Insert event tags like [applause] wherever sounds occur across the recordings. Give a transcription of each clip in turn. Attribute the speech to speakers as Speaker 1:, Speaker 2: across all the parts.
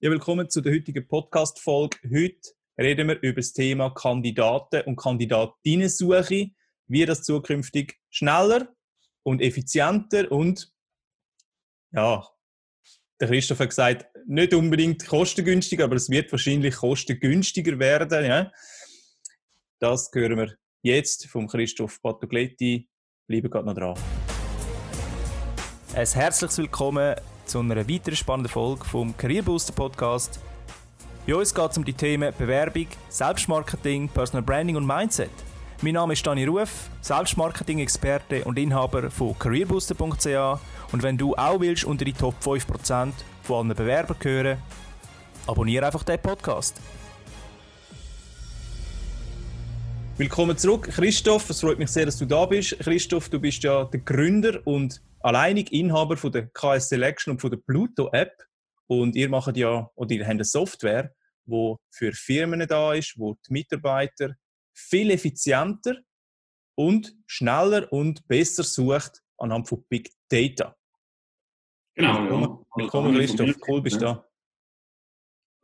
Speaker 1: Ja, willkommen zu der heutigen Podcast-Folge. Heute reden wir über das Thema Kandidaten und Kandidatinnensuche, wie das zukünftig schneller und effizienter und ja, der Christoph hat gesagt, nicht unbedingt kostengünstiger, aber es wird wahrscheinlich kostengünstiger werden. Ja? Das hören wir jetzt vom Christoph Patogletti. Bleiben gerade noch dran. Ein herzliches Willkommen zu einer weiteren spannenden Folge vom Career Booster Podcast. Bei uns geht es um die Themen Bewerbung, Selbstmarketing, Personal Branding und Mindset. Mein Name ist Dani Ruf, Selbstmarketing-Experte und Inhaber von careerbooster.ch und wenn du auch willst unter die Top 5% von allen Bewerbern gehören, abonniere einfach den Podcast. Willkommen zurück, Christoph. Es freut mich sehr, dass du da bist. Christoph, du bist ja der Gründer und alleinig Inhaber von der KS Selection und von der Pluto App. Und ihr macht ja, oder ihr habt eine Software, die für Firmen da ist, wo die Mitarbeiter viel effizienter und schneller und besser sucht anhand von Big Data.
Speaker 2: Genau,
Speaker 1: willkommen,
Speaker 2: ja.
Speaker 1: Willkommen, Christoph. Cool, bist du
Speaker 2: ja.
Speaker 1: da.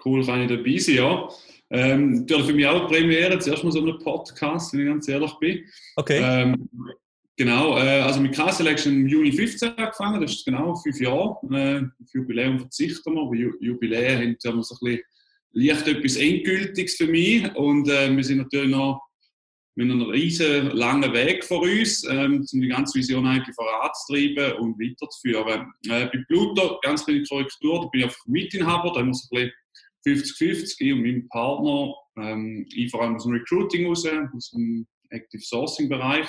Speaker 2: Cool, kann ich dabei sein, ja. Ähm, natürlich für mich auch eine Premiere, zuerst mal so einen Podcast, wenn ich ganz ehrlich bin.
Speaker 1: Okay.
Speaker 2: Ähm, genau, äh, also mit K-Selection im Juni 15 angefangen, das ist genau fünf Jahre. Äh, auf Jubiläum verzichten wir, aber Ju Jubiläen haben ja so ein bisschen leicht etwas Endgültiges für mich und äh, wir sind natürlich noch mit einem riesen langen Weg vor uns, ähm, um die ganze Vision eigentlich voranzutreiben und weiterzuführen. Äh, bei Pluto, ganz kleine Korrektur, da bin ich einfach Mitinhaber, da haben wir so ein bisschen 50-50, ich und mein Partner, ähm, ich vor allem aus dem Recruiting raus, aus dem Active Sourcing Bereich,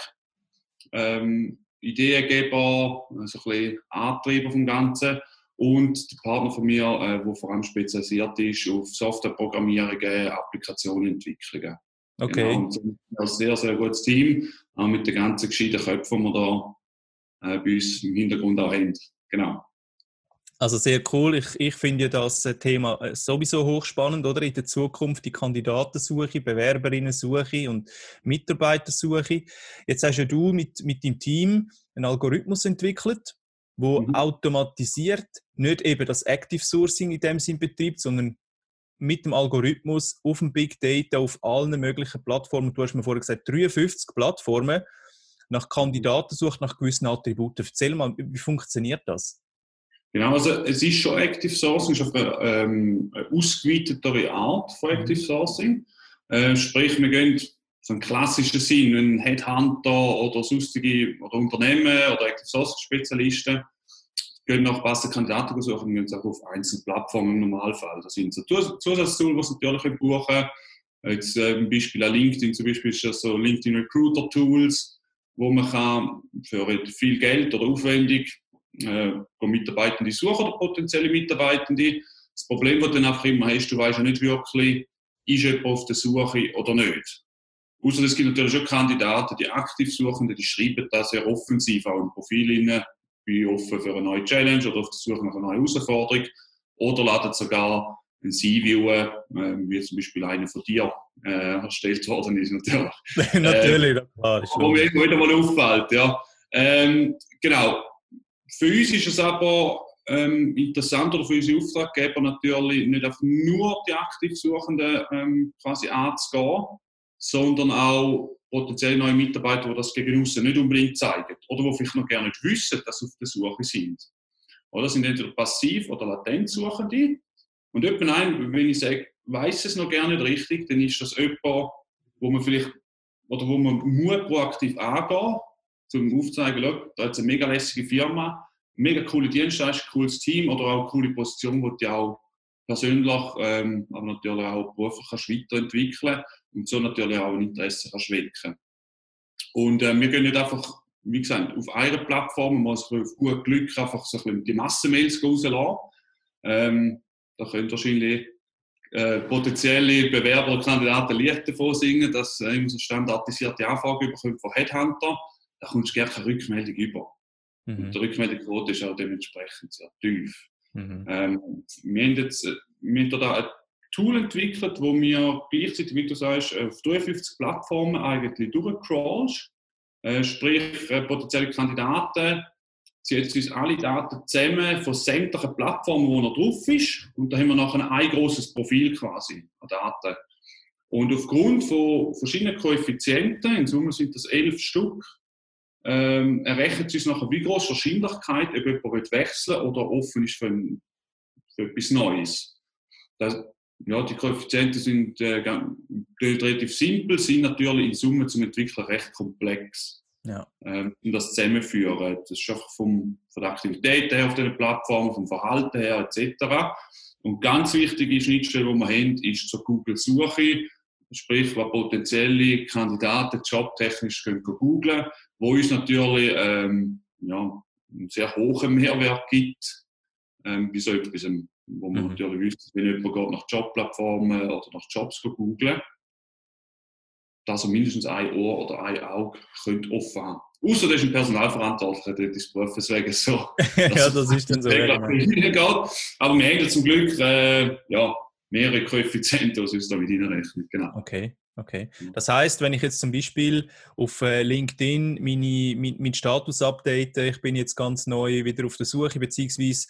Speaker 2: ähm, Ideengeber, also ein bisschen Antreiber vom Ganzen und der Partner von mir, äh, der vor allem spezialisiert ist auf Softwareprogrammierungen, Applikationenentwicklungen.
Speaker 1: Okay.
Speaker 2: Genau, und ein sehr, sehr gutes Team, auch mit den ganzen gescheiten Köpfen, die wir da äh, bei uns im Hintergrund auch haben. Genau.
Speaker 1: Also sehr cool. Ich, ich finde das Thema äh, sowieso hochspannend, oder? In der Zukunft die Kandidatensuche, Bewerberinnensuche und Mitarbeitersuche. Jetzt hast ja du mit, mit deinem Team einen Algorithmus entwickelt, wo mhm. automatisiert nicht eben das Active Sourcing in dem Sinn betreibt, sondern mit dem Algorithmus auf dem Big Data auf allen möglichen Plattformen, du hast mir vorher gesagt, 53 Plattformen, nach Kandidaten sucht, nach gewissen Attributen. Erzähl mal, wie funktioniert das?
Speaker 2: Genau, also es ist schon Active Sourcing, es ist auf eine, ähm, eine ausgeweitetere Art von Active Sourcing. Äh, sprich, wir gehen so einen klassischen Sinn, ein Headhunter oder sonstige oder Unternehmen oder Active Sourcing Spezialisten gehen nach passenden Kandidaten suchen und gehen auch auf einzelne Plattformen im Normalfall. Das sind so Zusatztools, die sie natürlich buchen. Jetzt äh, ein Beispiel an LinkedIn zum Beispiel ist das so LinkedIn Recruiter Tools, wo man kann für viel Geld oder aufwendig äh, Mitarbeitende suchen oder potenzielle Mitarbeitende. Das Problem, das du dann einfach immer hast, du weißt ja nicht wirklich, ist jemand auf der Suche oder nicht. Außer es gibt natürlich schon Kandidaten, die aktiv suchen, die schreiben das sehr offensiv auch im Profil rein, bin offen für eine neue Challenge oder auf der Suche nach einer neuen Herausforderung oder laden sogar ein CV, äh, wie zum Beispiel einer von dir äh, erstellt worden ist, natürlich. [laughs]
Speaker 1: natürlich,
Speaker 2: äh, klar. Aber mir wieder mal auffällt, ja. Ähm, genau. Für uns ist es aber ähm, interessant oder für unsere Auftraggeber natürlich nicht einfach nur die aktiv Suchenden ähm, quasi anzugehen, sondern auch potenziell neue Mitarbeiter, die das gegen außen nicht unbedingt zeigen oder die vielleicht noch gerne nicht wissen, dass sie auf der Suche sind. Oder sind entweder passiv oder latent Suchende. Und jemand ein, wenn ich sage, weiß es noch gerne nicht richtig, dann ist das jemand, wo man vielleicht oder wo man muss proaktiv angehen, um aufzuzeigen, da ist eine mega lässige Firma, mega coole Dienstleistung, cooles Team oder auch coole Position, wo die auch persönlich, ähm, aber natürlich auch beruflich kannst weiterentwickeln und so natürlich auch ein Interesse kannst wecken. Und äh, wir gehen nicht einfach, wie gesagt, auf einer Plattform, man muss auf gut Glück einfach so ein bisschen die Massenmails rauslassen. Ähm, da können wahrscheinlich äh, potenzielle Bewerber oder Kandidaten Licht davon singen, dass äh, so standardisierte Anfragen von Headhunter. Da kommst du gerne keine Rückmeldung über. Mhm. Und die Rückmeldungsquote ist auch dementsprechend sehr tief. Mhm. Ähm, wir haben jetzt äh, wir haben da ein Tool entwickelt, wo wir gleichzeitig, wie du sagst, auf 53 Plattformen eigentlich durchcrawlst. Äh, sprich, äh, potenzielle Kandidaten zieht uns alle Daten zusammen von sämtlichen Plattformen, wo er drauf ist. Und da haben wir nachher ein großes Profil quasi an Daten. Und aufgrund von verschiedenen Koeffizienten, in Summe sind das elf Stück, ähm, errechnet uns nachher, wie groß Wahrscheinlichkeit, ob jemand wechseln oder offen ist für, ein, für etwas Neues. Das, ja, die Koeffizienten sind äh, relativ simpel, sind natürlich in Summe zum Entwickler recht komplex. Ja. Ähm, und das zusammenführen. Das ist einfach vom, von der Aktivität her auf den Plattformen, vom Verhalten her etc. Und ganz wichtige Schnittstelle, die wir haben, ist zur Google-Suche. Sprich, was potenzielle Kandidaten jobtechnisch können googlen wo uns natürlich ähm, ja, einen sehr hohen Mehrwert gibt ähm, bei so etwas, wo man mhm. natürlich wüsste, wenn jemand geht nach Jobplattformen oder nach Jobs googlen dass er mindestens ein Ohr oder ein Auge könnte offen haben Außer das ist ein Personalverantwortlicher, dort ist es deswegen so. [laughs]
Speaker 1: ja, das ist dann so.
Speaker 2: geht. Aber wir haben zum Glück äh, ja, mehrere Koeffizienten, die uns da mit reinrechnen. Genau.
Speaker 1: Okay. Okay. Das heißt, wenn ich jetzt zum Beispiel auf äh, LinkedIn meine, mein, mein Status update, ich bin jetzt ganz neu wieder auf der Suche, beziehungsweise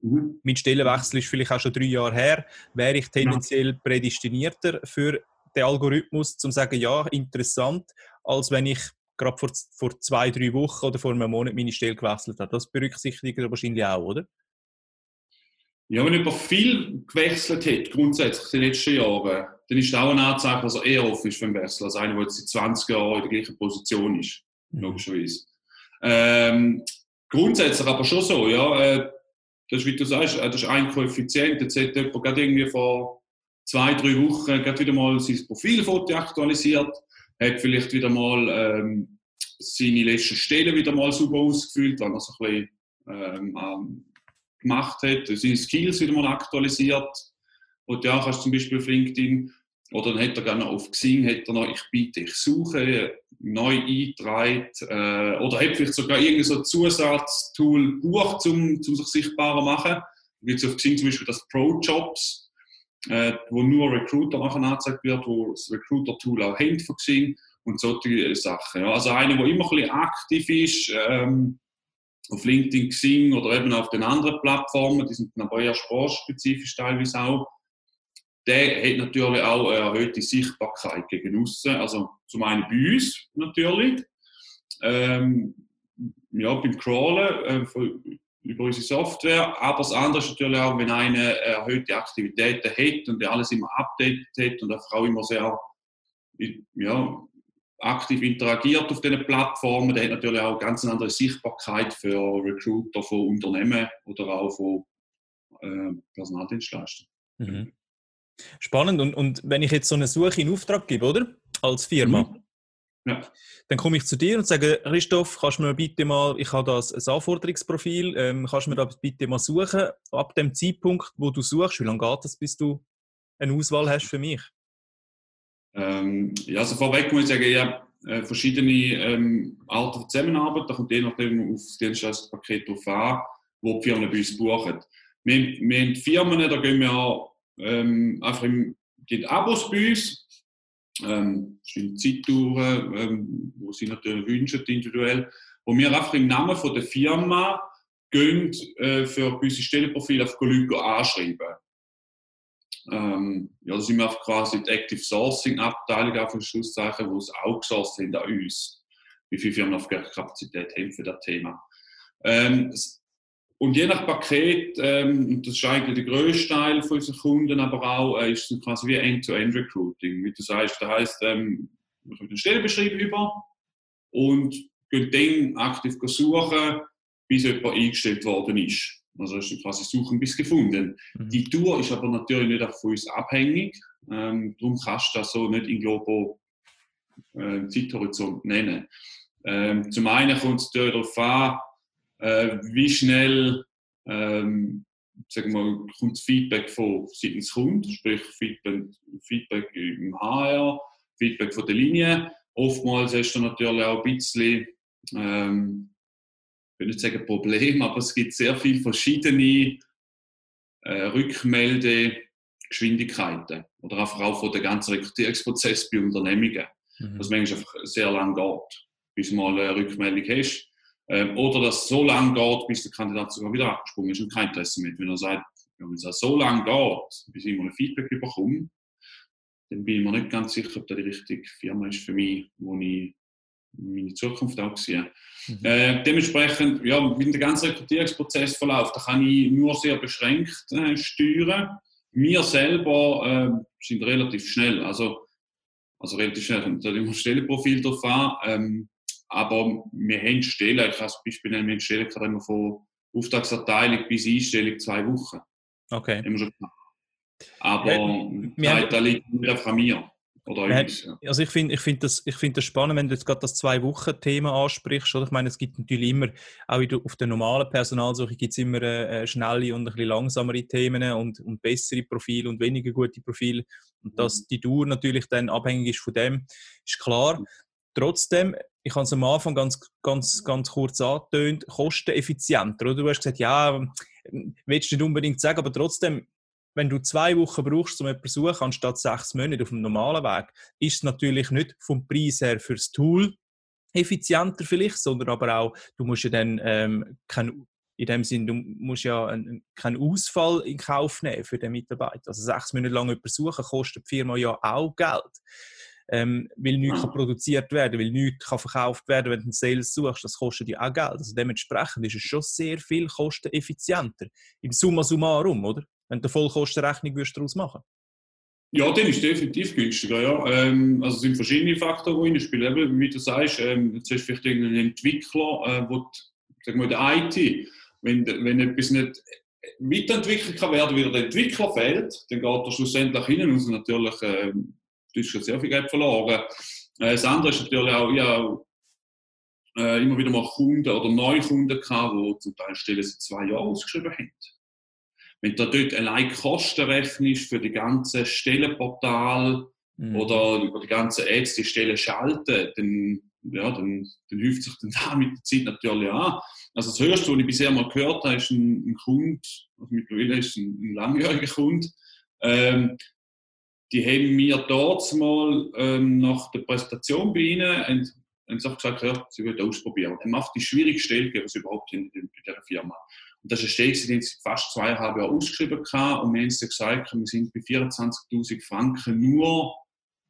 Speaker 1: mhm. mein Stellenwechsel ist vielleicht auch schon drei Jahre her, wäre ich tendenziell prädestinierter für den Algorithmus, zum zu sagen, ja, interessant, als wenn ich gerade vor, vor zwei, drei Wochen oder vor einem Monat meine Stelle gewechselt habe. Das berücksichtigt er wahrscheinlich auch, oder?
Speaker 2: Ja, wenn jemand viel gewechselt hat, grundsätzlich in den letzten Jahren, dann ist das auch ein Anzeichen, dass er eher offen ist für einen Wechsel, als einer, der jetzt seit 20 Jahren in der gleichen Position ist, mhm. logischerweise. Ähm, grundsätzlich aber schon so, ja, äh, das ist, wie du sagst, äh, das ist ein Koeffizient, jetzt hat jemand gerade irgendwie vor zwei, drei Wochen gerade wieder mal sein Profilfoto aktualisiert, hat vielleicht wieder mal ähm, seine letzten Stellen wieder mal super ausgefüllt, weil er so ein bisschen ähm, gemacht hat, seine Skills wieder mal aktualisiert. Und ja, kannst zum Beispiel auf LinkedIn oder dann hat er gerne auf Xing, hat er noch, ich biete, ich suche, neu eingetragen, äh, oder hat vielleicht sogar irgendein so Zusatztool gebucht, um, um sich sichtbarer zu machen. Da gibt auf Xing zum Beispiel das Pro-Jobs, äh, wo nur Recruiter nachher angezeigt wird, wo das Recruiter-Tool auch hängt von Xing und solche Sachen. Ja. Also einer, der immer ein bisschen aktiv ist, ähm, auf LinkedIn, Xing oder eben auf den anderen Plattformen, die sind aber eher sportspezifisch teilweise auch, der hat natürlich auch eine erhöhte Sichtbarkeit gegen außen. Also zum einen bei uns natürlich, ähm, ja, beim Crawlen, äh, über unsere Software. Aber das andere ist natürlich auch, wenn einer erhöhte Aktivitäten hat und der alles immer updated hat und auch immer sehr ja, aktiv interagiert auf diesen Plattformen, der hat natürlich auch ganz eine andere Sichtbarkeit für Recruiter von Unternehmen oder auch von äh, Personaldienstleistern. Mhm.
Speaker 1: Spannend. Und, und wenn ich jetzt so eine Suche in Auftrag gebe, oder? Als Firma, mhm. Ja. Dann komme ich zu dir und sage, Christoph, kannst du mir bitte mal, ich habe das ein Anforderungsprofil, ähm, kannst du mir das bitte mal suchen, ab dem Zeitpunkt, wo du suchst, wie lange geht das, bis du eine Auswahl hast für mich?
Speaker 2: Ähm, ja, also vorweg muss ich sagen, ja, äh, verschiedene ähm, Arten von Zusammenarbeit, da kommt je nachdem auf das Dienstleistungspaket drauf an, wo die Firmen bei uns buchen. Wir, wir haben Firmen, da gehen wir ähm, einfach im, gibt Abos bei uns, ähm, sind Zeitungen, ähm, wo sie natürlich wünschen, individuell, wo wir einfach im Namen von der Firma gehen, äh, für unsere Stellenprofile auf Leute anschreiben. Ähm, ja, da sind wir quasi die Active Sourcing Abteilung auf Schlusszeichen, wo es outgesourced sind an uns, wie viele Firmen auf Kapazität haben für das Thema. Ähm, und je nach Paket, ähm, das ist eigentlich der größte Teil von unseren Kunden, aber auch äh, ist es quasi wie End-to-End-Recruiting. Du sagst, das heisst, ähm, wir kommen den Stellenbeschrieb über und gehen dann aktiv suchen, bis jemand eingestellt worden ist. Also ist quasi suchen bis gefunden. Mhm. Die Tour ist aber natürlich nicht auch von uns abhängig. Ähm, darum kannst du das so nicht in Globo äh, Zeithorizont nennen. Ähm, zum einen kommt es darauf an, äh, wie schnell ähm, sagen wir, kommt Feedback von seitens Kunden, sprich Feedback, Feedback im HR, Feedback von der Linie. Oftmals hast du natürlich auch ein bisschen, ähm, ich will nicht sagen Problem, [laughs] aber es gibt sehr viele verschiedene äh, Rückmeldegeschwindigkeiten oder einfach auch von der ganzen Rekrutierungsprozess bei Unternehmungen. Mhm. Was manchmal einfach sehr lange geht, bis du mal eine Rückmeldung hast. Ähm, oder dass es so lange geht, bis der Kandidat sogar wieder abgesprungen ist und kein Interesse mehr. Wenn er sagt, wenn es so lange geht, bis ich mal ein Feedback bekomme, dann bin ich mir nicht ganz sicher, ob das die richtige Firma ist für mich, wo ich meine Zukunft auch sehe. Mhm. Äh, dementsprechend, ja, wie der ganze Rekrutierungsprozess verläuft, da kann ich nur sehr beschränkt äh, steuern. Wir selber äh, sind relativ schnell, also, also relativ schnell, kommt immer Stellenprofil drauf an. Ähm, aber wir haben Stellen, ich kann zum Beispiel nennen, wir haben Stellen immer von Auftragserteilung bis Einstellung zwei Wochen.
Speaker 1: Okay. Wir schon
Speaker 2: Aber ja, da liegt nicht einfach an mir.
Speaker 1: Also ich finde ich find das, find das spannend, wenn du jetzt gerade das Zwei-Wochen-Thema ansprichst. Oder? Ich meine, es gibt natürlich immer, auch auf der normalen Personalsuche gibt es immer äh, schnelle und ein bisschen langsamere Themen und, und bessere Profile und weniger gute Profile. Und dass mhm. die Dauer natürlich dann abhängig ist von dem, ist klar. Trotzdem, ich habe es am Anfang ganz, ganz, ganz kurz angetönt, kosteneffizienter. Oder? Du hast gesagt, ja, willst du nicht unbedingt sagen, aber trotzdem, wenn du zwei Wochen brauchst, um jemanden zu suchen, anstatt sechs Monate auf dem normalen Weg, ist es natürlich nicht vom Preis her fürs Tool effizienter vielleicht, sondern aber auch, du musst ja dann ähm, kein, in dem Sinne, du musst ja einen, keinen Ausfall in Kauf nehmen für den Mitarbeiter. Also sechs Monate lang jemanden suchen, kostet die Firma ja auch Geld. Ähm, weil nichts kann produziert werden weil nichts kann verkauft werden wenn du einen Sales suchst. Das kostet ja auch Geld. Also dementsprechend ist es schon sehr viel kosteneffizienter. Im Summa summarum, oder? wenn du eine Vollkostenrechnung daraus machen
Speaker 2: ja, dann ist definitiv günstiger. Ja. Ähm, also es sind verschiedene Faktoren, die spielen. Eben, wie du sagst, ähm, jetzt hast du vielleicht einen Entwickler, äh, wo die, sagen wir, der IT, wenn, wenn etwas nicht weiterentwickelt kann werden, wie der Entwickler fehlt, dann geht er schlussendlich hin und natürlich äh, du hast schon sehr viel Geld verloren. Äh, das andere ist natürlich auch, ja, äh, immer wieder mal Kunden oder Neukunden gehabt, die zum Teil Stellen seit zwei Jahren ausgeschrieben haben. Wenn du dort allein Kosten rechnest für die ganze Stellenportal mhm. oder über die ganze Ads die Stellen schalten, dann, ja, dann, dann hilft sich dann [laughs] da mit der Zeit natürlich an. Also das Höchste, was ich bisher mal gehört habe, ist ein, ein Kunde, also mittlerweile ist ein, ein langjähriger Kunde, ähm, die haben mir dort mal ähm, nach der Präsentation bei ihnen und, und gesagt, ja, sie wollen ausprobieren. Er macht die schwierigste Stelle, die es überhaupt in, in, dieser Firma. Und das ist eine Stelle, die sie fast zweieinhalb Jahre ausgeschrieben haben. Und wir haben gesagt, wir sind bei 24.000 Franken nur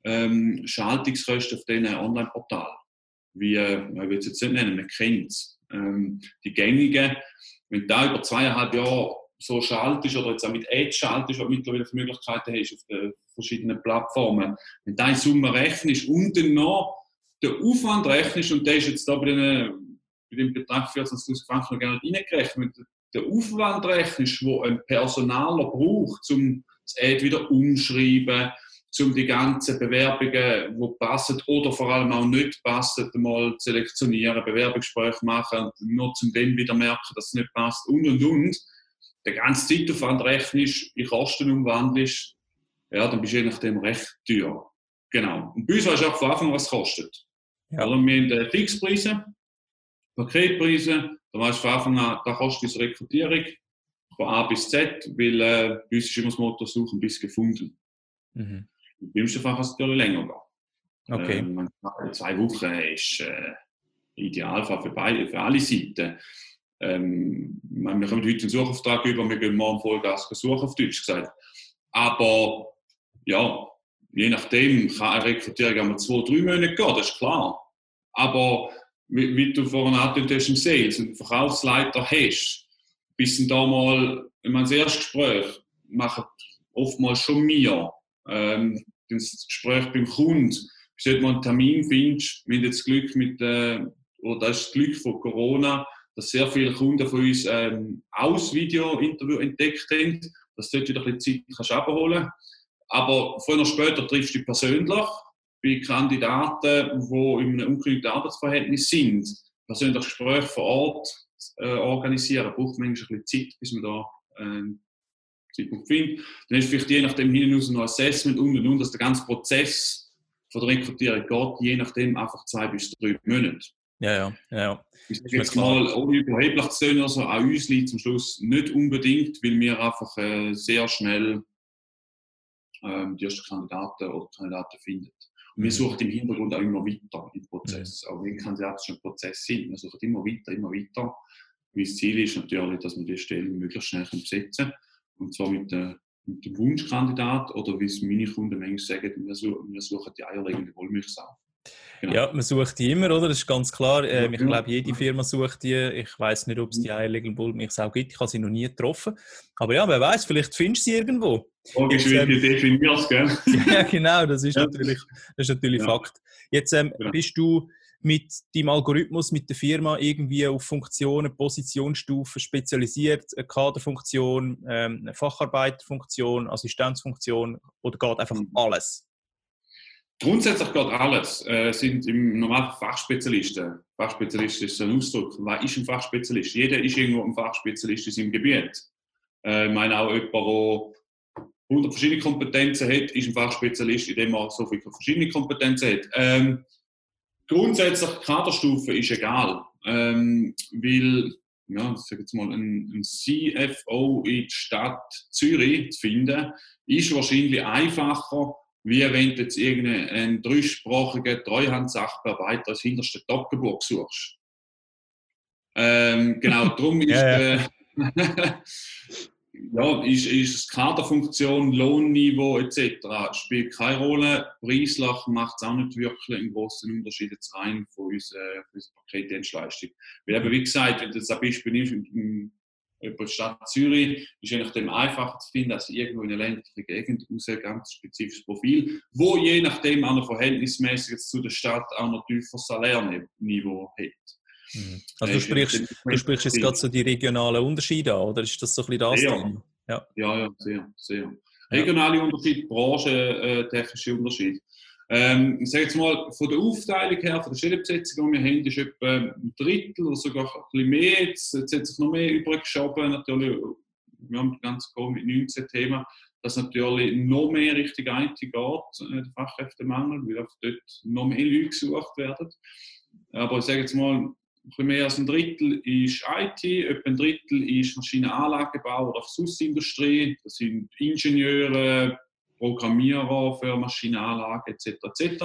Speaker 2: ähm, Schaltungskosten auf diesen Online-Portalen. Wie, äh, ich will es jetzt nicht nennen, man kennt es. Ähm, die gängigen, wenn da über zweieinhalb Jahre so schaltest oder jetzt auch mit Ads schaltest, was du mittlerweile für Möglichkeiten hast auf den verschiedenen Plattformen, wenn du in Summe rechnest und dann noch den Aufwand rechnest, und der ist jetzt da bei, den, bei dem Betrag 14.000 Franken noch gar nicht reingerechnet, der Aufwand rechnest, wo ein Personaler braucht, um das Ad wieder umschreiben, um die ganzen Bewerbungen, die passen oder vor allem auch nicht passen, mal selektionieren, Bewerbungsgespräche machen, nur zum dann wieder merken, dass es nicht passt und und und. Der ganze Zeitaufwand rechnest, in Kosten umwandelst, ja, dann bist du je nachdem recht teuer. Genau. Und bei uns weißt du auch von Anfang was es kostet. Ja. Also wir haben Fixpreise, Paketpreise, da weißt du von Anfang an, da kostet unsere Rekrutierung von A bis Z, weil äh, bei uns ist immer das Motto suchen bis gefunden. Mhm. Im schlimmsten Fall kann es natürlich länger gehen. Okay. Ähm, zwei Wochen ist äh, Idealfall für, beide, für alle Seiten. Ähm, wir kommen heute einen Suchauftrag über, wir gehen morgen Vollgas suchen, auf Deutsch gesagt. Aber ja, je nachdem kann eine Rekrutierung einmal zwei, drei Monate gehen, das ist klar. Aber wie, wie du vorhin angedeutet hast, im Sales, einen Verkaufsleiter hast, bis dann da mal, ich meine, das erste Gespräch machen oftmals schon mir, ähm, das Gespräch beim Kunden, bis du mal einen Termin findest, wir haben jetzt Glück mit, äh, oder das ist das Glück von Corona, dass sehr viele Kunden von uns ähm, aus Video-Interview entdeckt haben, dass du dort wieder ein bisschen Zeit kannst Aber früher oder später triffst du dich persönlich bei Kandidaten, die in einem ungekündigten Arbeitsverhältnis sind, persönlich Gespräche vor Ort äh, organisieren, braucht manchmal ein bisschen Zeit, bis man da äh, Zeitpunkt findet. Dann ist vielleicht je nachdem hin und noch Assessment und und und, dass der ganze Prozess von der Rekrutierung geht, je nachdem einfach zwei bis drei Monate.
Speaker 1: Ja, ja, ja.
Speaker 2: Ich sage jetzt mal, ohne überheblich zu sein, also an uns liegt zum Schluss nicht unbedingt, weil wir einfach äh, sehr schnell ähm, die ersten Kandidaten oder Kandidaten finden. Und wir mhm. suchen im Hintergrund auch immer weiter im Prozess, mhm. auch wenn kandidatischen Prozess sind. Wir suchen immer weiter, immer weiter. Mein Ziel ist natürlich, dass wir die Stelle möglichst schnell besetzen können. Und zwar mit, der, mit dem Wunschkandidat oder wie es meine Kunden manchmal sagen, wir suchen, wir suchen die eierlegende Wollmilchsau.
Speaker 1: Genau. Ja, man sucht die immer, oder? Das ist ganz klar. Ähm, ich glaube, jede Firma sucht die. Ich weiß nicht, ob es die eierlegende Wollmilchsau gibt. Ich habe sie noch nie getroffen. Aber ja, wer weiß, vielleicht findest du sie irgendwo.
Speaker 2: Wie ähm, definierst, gell? [laughs]
Speaker 1: ja, genau, das ist ja. natürlich, das ist natürlich ja. Fakt. Jetzt ähm, genau. bist du mit deinem Algorithmus, mit der Firma irgendwie auf Funktionen, Positionsstufen spezialisiert, eine Kaderfunktion, ähm, eine Facharbeiterfunktion, Assistenzfunktion oder geht einfach mhm. alles?
Speaker 2: Grundsätzlich geht alles. Äh, sind im Normalfall Fachspezialisten. Fachspezialist ist ein Ausdruck. Was ist ein Fachspezialist? Jeder ist irgendwo ein Fachspezialist in seinem Gebiet. Äh, ich meine auch jemand, der 100 verschiedene Kompetenzen hat, ist ein Fachspezialist, indem er so viele verschiedene Kompetenzen hat. Ähm, grundsätzlich Kaderstufe ist egal, ähm, weil ja, sag jetzt mal, ein, ein CFO in der Stadt Zürich zu finden, ist wahrscheinlich einfacher, wie wenn du jetzt irgendeinen dreisprachigen Treuhandsachbearbeiter als hinterste Toggenburg suchst. Ähm, genau, [laughs] darum ist, ja, ja. Äh, [laughs] ja, ist, ist Kaderfunktion, Lohnniveau etc. spielt keine Rolle. Preislich macht es auch nicht wirklich einen großen Unterschied jetzt rein von unserer, unserer Paketdienstleistung. Weil eben, wie gesagt, wenn du das ein Beispiel nimmst, in, der Stadt Zürich, ist je nachdem einfacher zu finden als irgendwo in einer ländlichen Gegend aus ein ganz spezifisches Profil, wo je nachdem auch noch verhältnismäßig zu der Stadt auch noch tiefer Salärniveau hat.
Speaker 1: Mhm. Also du sprichst, du sprichst jetzt gerade so die regionalen Unterschiede an, oder ist das so ein bisschen das
Speaker 2: Thema? Ja. ja, ja, sehr, sehr. Regionale Unterschiede, branchentechnische äh, Unterschiede. Ähm, ich sage jetzt mal, von der Aufteilung her, von der Stellenbesetzung, die wir haben, ist etwa ein Drittel oder sogar ein bisschen mehr. Jetzt, hat sich noch mehr übrig geschoben. Natürlich, wir haben ganz Covid-19-Thema, dass natürlich noch mehr Richtung IT geht, äh, der Fachkräftemangel, weil dort noch mehr Leute gesucht werden. Aber ich sage jetzt mal, ein bisschen mehr als ein Drittel ist IT, etwa ein Drittel ist Maschinenanlagenbau oder Sussindustrie. Das sind Ingenieure, Programmierer für Maschinenanlagen etc. etc.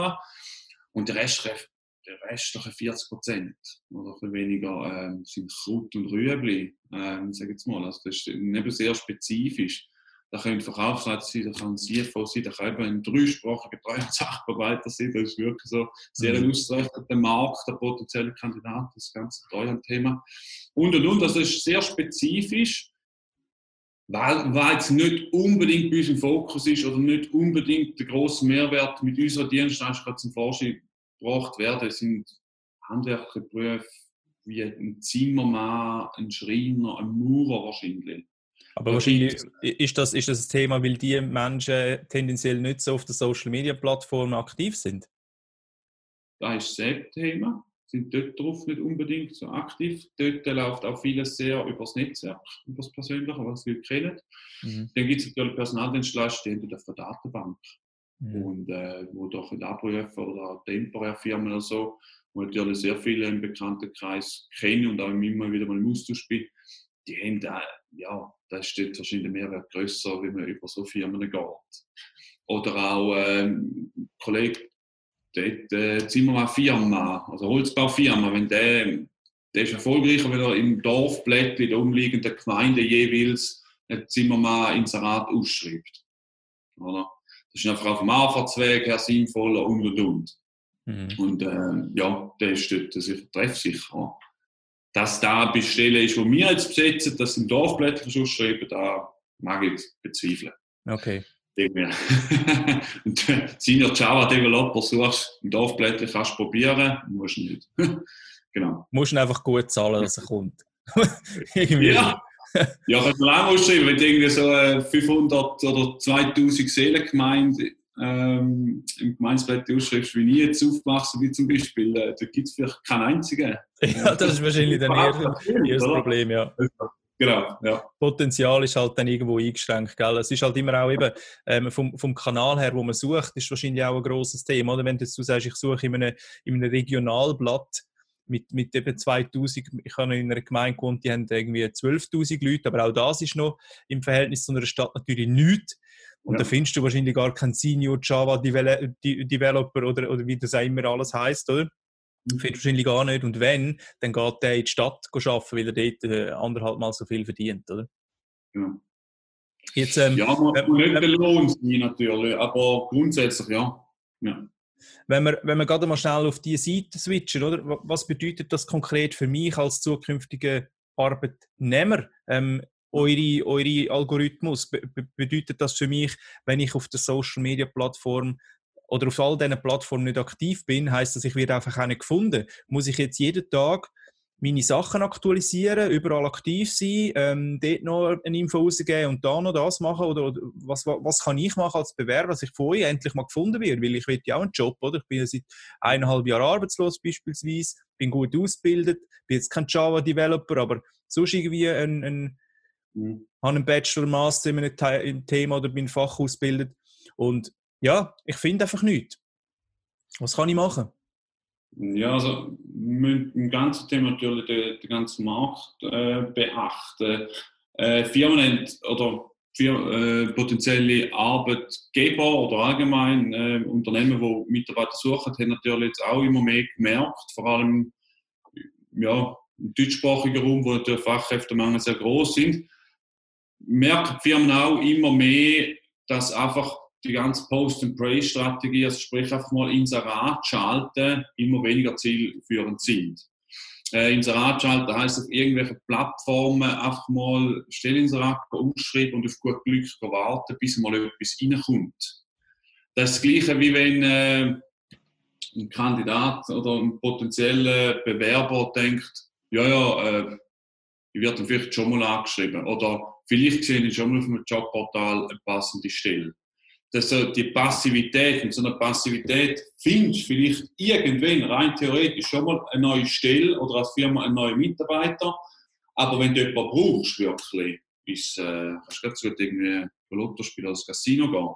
Speaker 2: Und der Rest, der restliche 40 Prozent oder ein weniger ähm, sind Kraut und Rüebli, ähm, sage jetzt mal. Also das ist eben sehr spezifisch. Da können Verkaufsleiter sein, da kann ein CFO sein, da kann eben ein dreisprachiger Treuhandsachbearbeiter sein. Das ist wirklich so sehr ein ausgerichteter Markt, der potenzielle Kandidat, das ganze Treuhandthema. Und und und, das ist sehr spezifisch, weil, weil es nicht unbedingt bei uns im Fokus ist oder nicht unbedingt der grosse Mehrwert mit unserer Dienstleistung zum Vorschein gebracht werden. Sind handwerkliche Berufe wie ein Zimmermann, ein Schreiner, ein Maurer wahrscheinlich.
Speaker 1: Aber wahrscheinlich ist das, ist das ein Thema, weil die Menschen tendenziell nicht so auf den Social Media Plattformen aktiv sind?
Speaker 2: Das ist das Thema. Sind dort drauf nicht unbedingt so aktiv. Dort läuft auch vieles sehr über das Netzwerk, über das Persönliche, was wir kennen. Mhm. Dann gibt es natürlich Personaldienstleister, die haben auf der Datenbank. Mhm. Und äh, wo doch in Abrufen oder temporäre Firmen oder so, wo natürlich sehr viele im Bekanntenkreis kennen und auch immer wieder mal im Austausch bin, die haben da, ja, da steht wahrscheinlich der Mehrwert größer, wenn man über so Firmen geht. Oder auch ähm, ein Der äh, Zimmermann-Firma, also Holzbaufirma, wenn der, der ist erfolgreicher, wenn er im Dorfblättchen der umliegenden Gemeinde jeweils ein Zimmermann-Inserat ausschreibt. Oder? Das ist einfach auf dem Anfahrtsweg her sinnvoller und und und. Mhm. Und äh, ja, der ist dort sicher treffsicher dass da eine Stelle ist, die wir jetzt besetzen, dass im Dorfblätter schon schreiben, da mag ich bezweifeln.
Speaker 1: Okay. [laughs]
Speaker 2: und Senior Java Developer suchst, im Dorfblätter kannst du probieren, musst du nicht. [laughs] genau.
Speaker 1: Musst du einfach gut zahlen, dass er kommt. [laughs]
Speaker 2: ja. ja, kannst du lange ausschreiben, wenn du irgendwie so 500 oder 2000 Seelengemeinde ähm, im Gemeinsblatt ausschreibst, wie ich jetzt aufgewachsen bin zum Beispiel, äh, da gibt es vielleicht keinen einzigen.
Speaker 1: Ja, das ist wahrscheinlich dann eher das Problem, ja.
Speaker 2: Genau, ja.
Speaker 1: Potenzial ist halt dann irgendwo eingeschränkt. Gell? Es ist halt immer auch eben ähm, vom, vom Kanal her, wo man sucht, ist wahrscheinlich auch ein grosses Thema. Oder wenn du sagst, ich suche in einem, in einem Regionalblatt mit, mit eben 2000, ich habe in einer Gemeinde gewohnt, die haben irgendwie 12.000 Leute, aber auch das ist noch im Verhältnis zu einer Stadt natürlich nichts Und ja. da findest du wahrscheinlich gar keinen Senior Java Developer oder, oder wie das auch immer alles heißt, oder? Mhm. Findest wahrscheinlich gar nicht. Und wenn, dann geht der in die Stadt arbeiten, weil er dort äh, anderthalb Mal so viel verdient, oder?
Speaker 2: Ja. Jetzt, ähm, ja, man äh, nicht äh, belohnt sein natürlich, aber grundsätzlich ja. ja.
Speaker 1: Wenn wir, wenn wir gerade mal schnell auf die Seite switchen, oder? was bedeutet das konkret für mich als zukünftiger Arbeitnehmer? Ähm, eure, eure Algorithmus, be bedeutet das für mich, wenn ich auf der Social Media Plattform oder auf all diesen Plattformen nicht aktiv bin, heißt das, ich werde einfach auch nicht gefunden. Muss ich jetzt jeden Tag meine Sachen aktualisieren, überall aktiv sein, ähm, dort noch eine Info rausgeben und da noch das machen? Oder, oder was, was, kann ich machen als Bewerber, dass ich von euch endlich mal gefunden werde? Weil ich will ja auch einen Job, oder? Ich bin ja seit eineinhalb Jahren arbeitslos beispielsweise, bin gut ausgebildet, bin jetzt kein Java-Developer, aber sonst irgendwie ein, ein mhm. habe einen Bachelor, Master in einem Thema oder bin fachausgebildet und ja, ich finde einfach nichts. Was kann ich machen?
Speaker 2: Ja, also mit dem ganzen Thema natürlich den, den ganzen Markt äh, beachten. Äh, Firmen oder für, äh, potenzielle Arbeitgeber oder allgemein äh, Unternehmen, die Mitarbeiter suchen, haben natürlich jetzt auch immer mehr gemerkt, vor allem ja, im deutschsprachigen Raum, wo natürlich Fachkräftemangel sehr groß sind, merken Firmen auch immer mehr, dass einfach die ganze Post-and-Pray-Strategie, also sprich einfach mal Inserat schalten, immer weniger zielführend sind. Äh, Inserat schalten heisst auf irgendwelchen Plattformen einfach mal Stellinserat umschreiben und auf gut Glück warten, bis mal etwas reinkommt. Das ist das Gleiche, wie wenn äh, ein Kandidat oder ein potenzieller Bewerber denkt, ja, ja, äh, ich werde vielleicht schon mal angeschrieben oder vielleicht sehe ich schon mal auf einem Jobportal eine passende Stelle dass so die Passivität, mit so einer Passivität findest du vielleicht irgendwann rein theoretisch schon mal eine neue Stelle oder als Firma einen neuen Mitarbeiter. Aber wenn du jemanden brauchst, wirklich, bis, äh, kannst du gerade irgendwie Lotto spielen oder ins Casino gehen,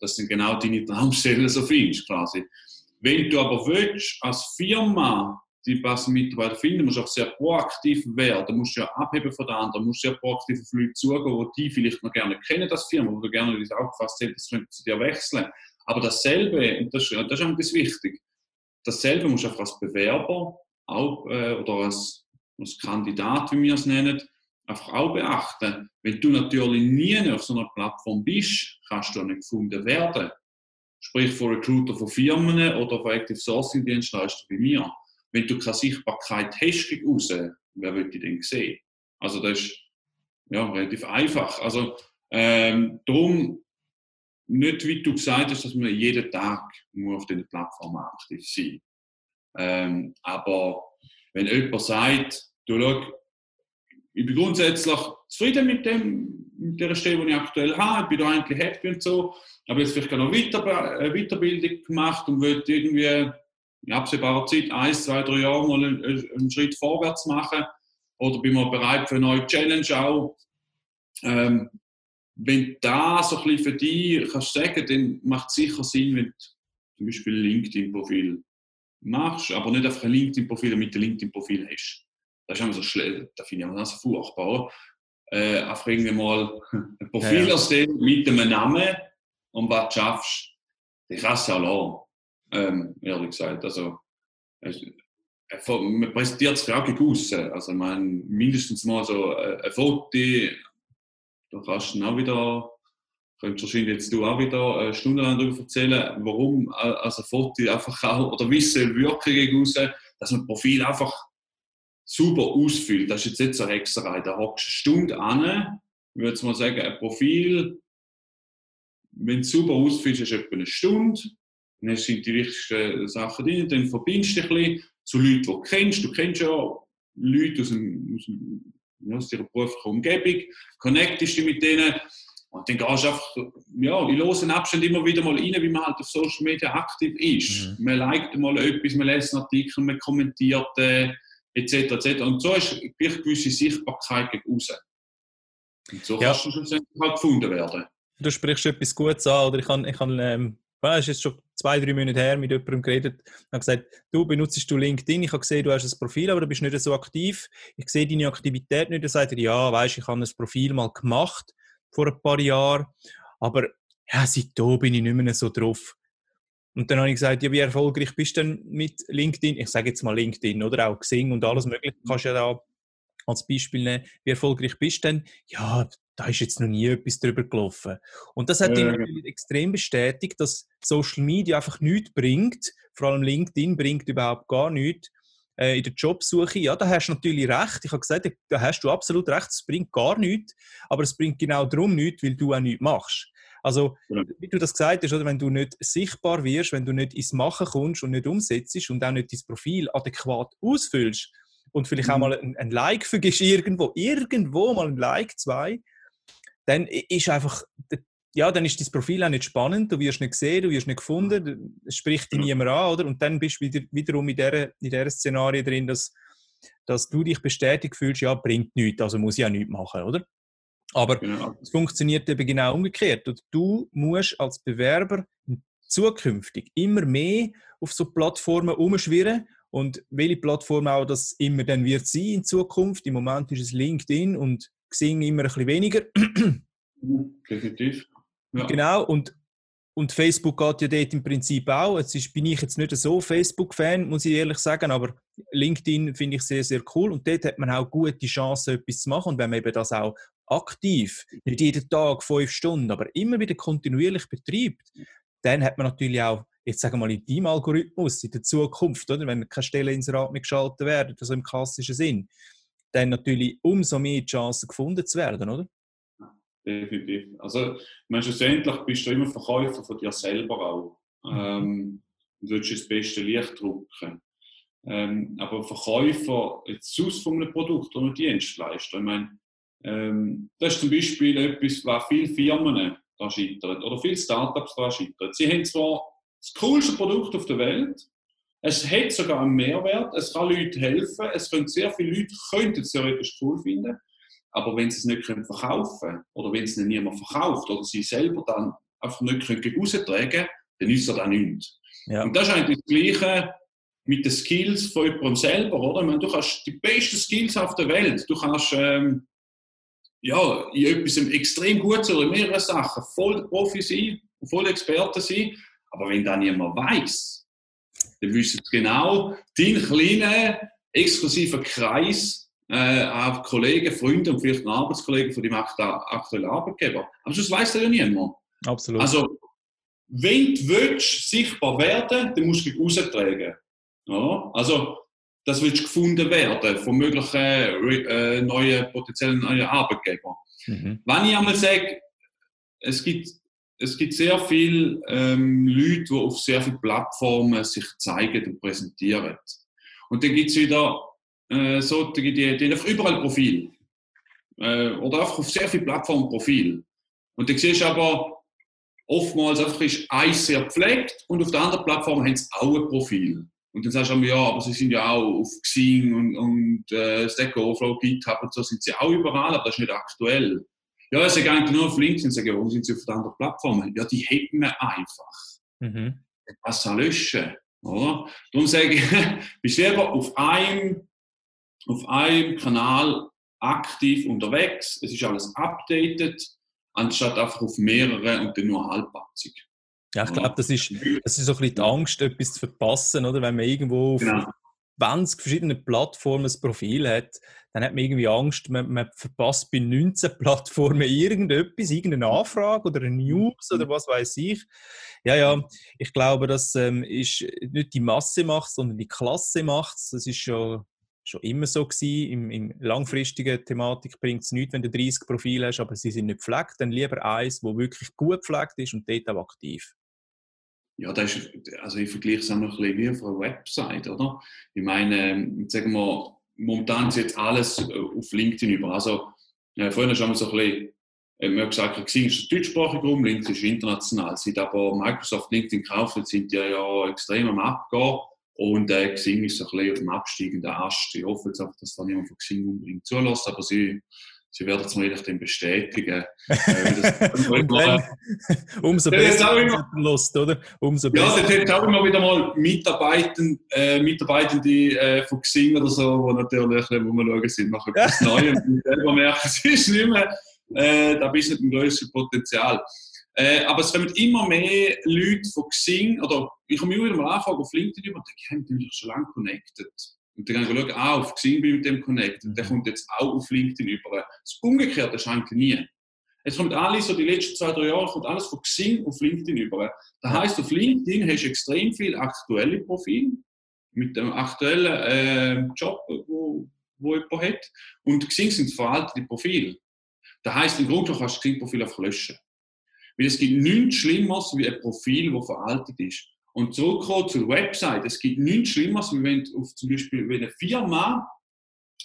Speaker 2: das sind genau deine Traumstellen so findest, quasi. Wenn du aber willst, als Firma die passenden Mitarbeiter finden, musst du auch sehr proaktiv werden. Du musst ja abheben von den anderen, du musst sehr proaktiv auf Leute zugehen, die vielleicht noch gerne kennen, das Firma, wo du gerne ins Auge gefasst hättest, das zu dir wechseln. Aber dasselbe, und das, das ist auch ganz wichtig, dasselbe musst du einfach als Bewerber auch, äh, oder als, als Kandidat, wie wir es nennen, einfach auch beachten. Wenn du natürlich nie auf so einer Plattform bist, kannst du auch nicht gefunden werden. Sprich von Recruiter von Firmen oder von Active Sourcing Dienstleister wie mir wenn du keine Sichtbarkeit hast gegen wer wird dich denn sehen? Also das ist ja, relativ einfach. Also ähm, darum nicht, wie du gesagt hast, dass man jeden Tag nur auf den Plattformen aktiv sein ähm, Aber wenn jemand sagt, du schau, ich bin grundsätzlich zufrieden mit, dem, mit der Stelle, die ich aktuell habe, ich bin da eigentlich happy und so, aber jetzt vielleicht noch eine Weiterbildung gemacht und will irgendwie in absehbarer Zeit, ein, zwei, drei Jahre mal einen, einen, Schritt vorwärts machen oder bin mal bereit für eine neue Challenge auch. Ähm, wenn da so ein bisschen für dich kannst sagen, dann macht es sicher Sinn, wenn du zum Beispiel ein LinkedIn-Profil machst, aber nicht einfach ein LinkedIn-Profil, damit du ein LinkedIn-Profil hast. Das ist immer so schlecht, das finde ich immer so furchtbar. Äh, einfach irgendwie mal ein Profil ja, ja. erstellen mit einem Namen und was du schaffst, dann kannst du ja lassen ähm, ehrlich gesagt. Also, man präsentiert es auch aus. Also, man mindestens mal so äh, ein Foto, da kannst du auch wieder, könntest wahrscheinlich jetzt du auch wieder eine Stunde lang darüber erzählen, warum äh, also ein Foto einfach auch, oder wissen wirken gegen raus, dass man das Profil einfach super ausfüllt. Das ist jetzt nicht so Hexerei. Da hockst du eine Stunde an, ich würde jetzt mal sagen, ein Profil, wenn du super ausfüllst, ist etwa eine Stunde dann sind die wichtigsten Sachen drin. Dann verbindest du dich ein bisschen zu Leuten, die du kennst. Du kennst ja Leute aus, dem, aus, dem, aus deiner beruflichen Umgebung, connectest dich mit denen. Und dann gehst du einfach, ja, in losen Abständen immer wieder mal rein, wie man halt auf Social Media aktiv ist. Mhm. Man liked mal etwas, man lässt einen Artikel, man kommentiert, äh, etc., etc. Und so ist eine gewisse Sichtbarkeit gegen raus. Und so ja. kannst du schlussendlich halt gefunden werden.
Speaker 1: Du sprichst etwas Gutes an, oder ich kann, ich kann ähm, es ist jetzt schon zwei, drei Monate her mit jemandem geredet und habe gesagt, du benutzt du LinkedIn, ich habe gesehen, du hast ein Profil, aber du bist nicht so aktiv. Ich sehe deine Aktivität nicht. Dann sagt er, ja, weißt, ich habe ein Profil mal gemacht vor ein paar Jahren, aber ja, seit da bin ich nicht mehr so drauf. Und dann habe ich gesagt, ja, wie erfolgreich bist du denn mit LinkedIn? Ich sage jetzt mal LinkedIn oder auch Xing und alles mögliche. Kannst du ja da als Beispiel nehmen. Wie erfolgreich bist du denn? Ja, da ist jetzt noch nie etwas drüber gelaufen. Und das hat äh. ihn natürlich extrem bestätigt, dass Social Media einfach nichts bringt. Vor allem LinkedIn bringt überhaupt gar nichts. Äh, in der Jobsuche, ja, da hast du natürlich recht. Ich habe gesagt, da hast du absolut recht, es bringt gar nichts. Aber es bringt genau darum nichts, weil du auch nichts machst. Also, ja. wie du das gesagt hast, oder, wenn du nicht sichtbar wirst, wenn du nicht ins Machen kommst und nicht umsetzt und auch nicht dein Profil adäquat ausfüllst und vielleicht mhm. auch mal ein, ein, Like vergisst irgendwo, irgendwo mal ein Like, zwei, dann ist einfach, ja, dann ist dein Profil auch nicht spannend, du wirst nicht gesehen, du wirst nicht gefunden, es spricht dich niemand an, oder? Und dann bist du wieder, wiederum in dieser, in dieser Szenario drin, dass, dass du dich bestätigt fühlst, ja, bringt nichts, also muss ich auch nichts machen, oder? Aber genau. es funktioniert eben genau umgekehrt. Und du musst als Bewerber zukünftig immer mehr auf so Plattformen umschwirren und welche Plattform auch das immer dann wird sein in Zukunft. Im Moment ist es LinkedIn und Xing immer ein bisschen weniger.
Speaker 2: Definitiv.
Speaker 1: Ja. Genau, und, und Facebook geht ja dort im Prinzip auch. Jetzt ist, bin ich jetzt nicht so Facebook-Fan, muss ich ehrlich sagen, aber LinkedIn finde ich sehr, sehr cool und dort hat man auch gute Chancen, etwas zu machen. Und wenn man eben das auch aktiv, nicht jeden Tag fünf Stunden, aber immer wieder kontinuierlich betreibt, dann hat man natürlich auch, jetzt sagen wir mal, in deinem Algorithmus in der Zukunft, oder, wenn keine Stellen ins Rad mehr geschaltet werden, also im klassischen Sinn, dann natürlich umso mehr Chancen gefunden zu werden, oder?
Speaker 2: Definitiv. Also, meine, schlussendlich bist du immer Verkäufer von dir selber auch. Mhm. Ähm, du willst das beste Licht drucken. Ähm, aber Verkäufer, jetzt aus von einem Produkt oder Dienstleister, ich meine, ähm, das ist zum Beispiel etwas, was viele Firmen da scheitern oder viele Startups da scheitern. Sie haben zwar das coolste Produkt auf der Welt, es hat sogar einen Mehrwert, es kann Leuten helfen, es können sehr viele Leute könnten es theoretisch cool finden, aber wenn sie es nicht können verkaufen oder wenn es nicht niemand verkauft oder sie selber dann einfach nicht können raustragen dann nützt er dann nichts. Ja. Und das ist eigentlich das Gleiche mit den Skills von jemandem selber, oder? Ich meine, du hast die besten Skills auf der Welt. Du kannst ähm, ja, in etwas extrem gut sein oder in mehreren Sachen voll Profi sein, voll Experte sein. Aber wenn dann niemand weiß, dann wissen sie genau, dein kleiner, exklusiver Kreis äh, an Kollegen, Freunden und vielleicht Arbeitskollegen von deinem aktuellen Arbeitgeber. Aber sonst weiß das ja niemand.
Speaker 1: Absolut.
Speaker 2: Also, wenn du willst, sichtbar werden dann musst du dich raustragen. Ja? Also, das willst gefunden werden von möglichen äh, neuen potenziellen neuen Arbeitgebern. Mhm. Wenn ich einmal sage, es gibt, es gibt sehr viele ähm, Leute, die auf sehr vielen Plattformen sich zeigen und präsentieren. Und dann gibt es wieder äh, solche, die, die haben einfach überall Profil. Äh, oder einfach auf sehr vielen Plattformen Profil. Und dann siehst du aber, oftmals einfach ist eins sehr gepflegt und auf der anderen Plattform haben sie auch ein Profil. Und dann sagst du ja, aber sie sind ja auch auf Xing und, und äh, Stack Overflow, GitHub und so, sind sie auch überall, aber das ist nicht aktuell. Ja, sie gehen nur auf LinkedIn, sagen, warum sind sie auf der anderen Plattform? Ja, die hätten wir einfach. Mhm. Was soll löschen? Oder? Darum sage ich, [laughs] bist selber auf einem, auf einem Kanal aktiv unterwegs, es ist alles updated, anstatt einfach auf mehrere und dann nur halbpatzig.
Speaker 1: Ja, ich glaube, das ist, das ist so ein bisschen die Angst, etwas zu verpassen, oder? Wenn man irgendwo auf genau. 20 verschiedenen Plattformen ein Profil hat, dann hat man irgendwie Angst, man, man verpasst bei 19 Plattformen irgendetwas, irgendeine Anfrage oder eine News oder was weiß ich. Ja, ja, ich glaube, das ähm, ist nicht die Masse macht, sondern die Klasse macht Das ist schon, schon immer so gewesen. Im, im langfristigen Thematik bringt es nichts, wenn du 30 Profile hast, aber sie sind nicht gepflegt. Dann lieber eins, wo wirklich gut gepflegt ist und dort auch aktiv
Speaker 2: ja, das ist, also ich vergleiche es auch noch ein bisschen wie auf einer Website, oder? Ich meine, ähm, sagen wir, momentan ist jetzt alles äh, auf LinkedIn über. Also, äh, vorhin haben wir so ein bisschen, äh, wir haben gesagt, Xing ist deutschsprachig rum, LinkedIn ist international. Seit aber Microsoft LinkedIn gekauft sind die ja extrem am Abgehen. Und äh, Xing ist so ein bisschen auf dem absteigenden Ast. Ich hoffe jetzt einfach, dass da niemand von Xing unbedingt zulässt, aber sie Sie werden es mir dann bestätigen. [laughs] Äh,
Speaker 1: dann, [laughs] [laughs] umso besser immer, Lust, oder?
Speaker 2: Umso besser. Ja, dort auch immer wieder mal Mitarbeitende, äh, Mitarbeitende äh, von Xing oder so, die natürlich, wo wir schauen, sind nach etwas Neuem und selber merken, es ist nicht mehr, äh, da bist du nicht im grössten Potenzial. Äh, aber es kommen immer mehr Leute von Xing, oder ich komme immer wieder mal anfragen auf LinkedIn und denke, haben die mich schon lange connected. Und dann kann ich schauen, ah, auf Xing bin ich mit dem connected. Und der kommt jetzt auch auf LinkedIn über. Das Umgekehrte scheint nie. Es kommt alles, so die letzten zwei, drei Jahre, kommt alles von Xing auf LinkedIn über. Das heisst, auf LinkedIn hast du extrem viel aktuelle Profile mit dem aktuellen äh, Job, wo, wo jemand hat. Und Xing sind veraltete Profile. Das heisst, im Grunde kannst du Xing-Profil einfach löschen. Weil es gibt nichts Schlimmeres wie ein Profil, das veraltet ist. Und zurückkommen zur Website. Es gibt nichts Schlimmeres, wenn auf zum Beispiel wenn eine Firma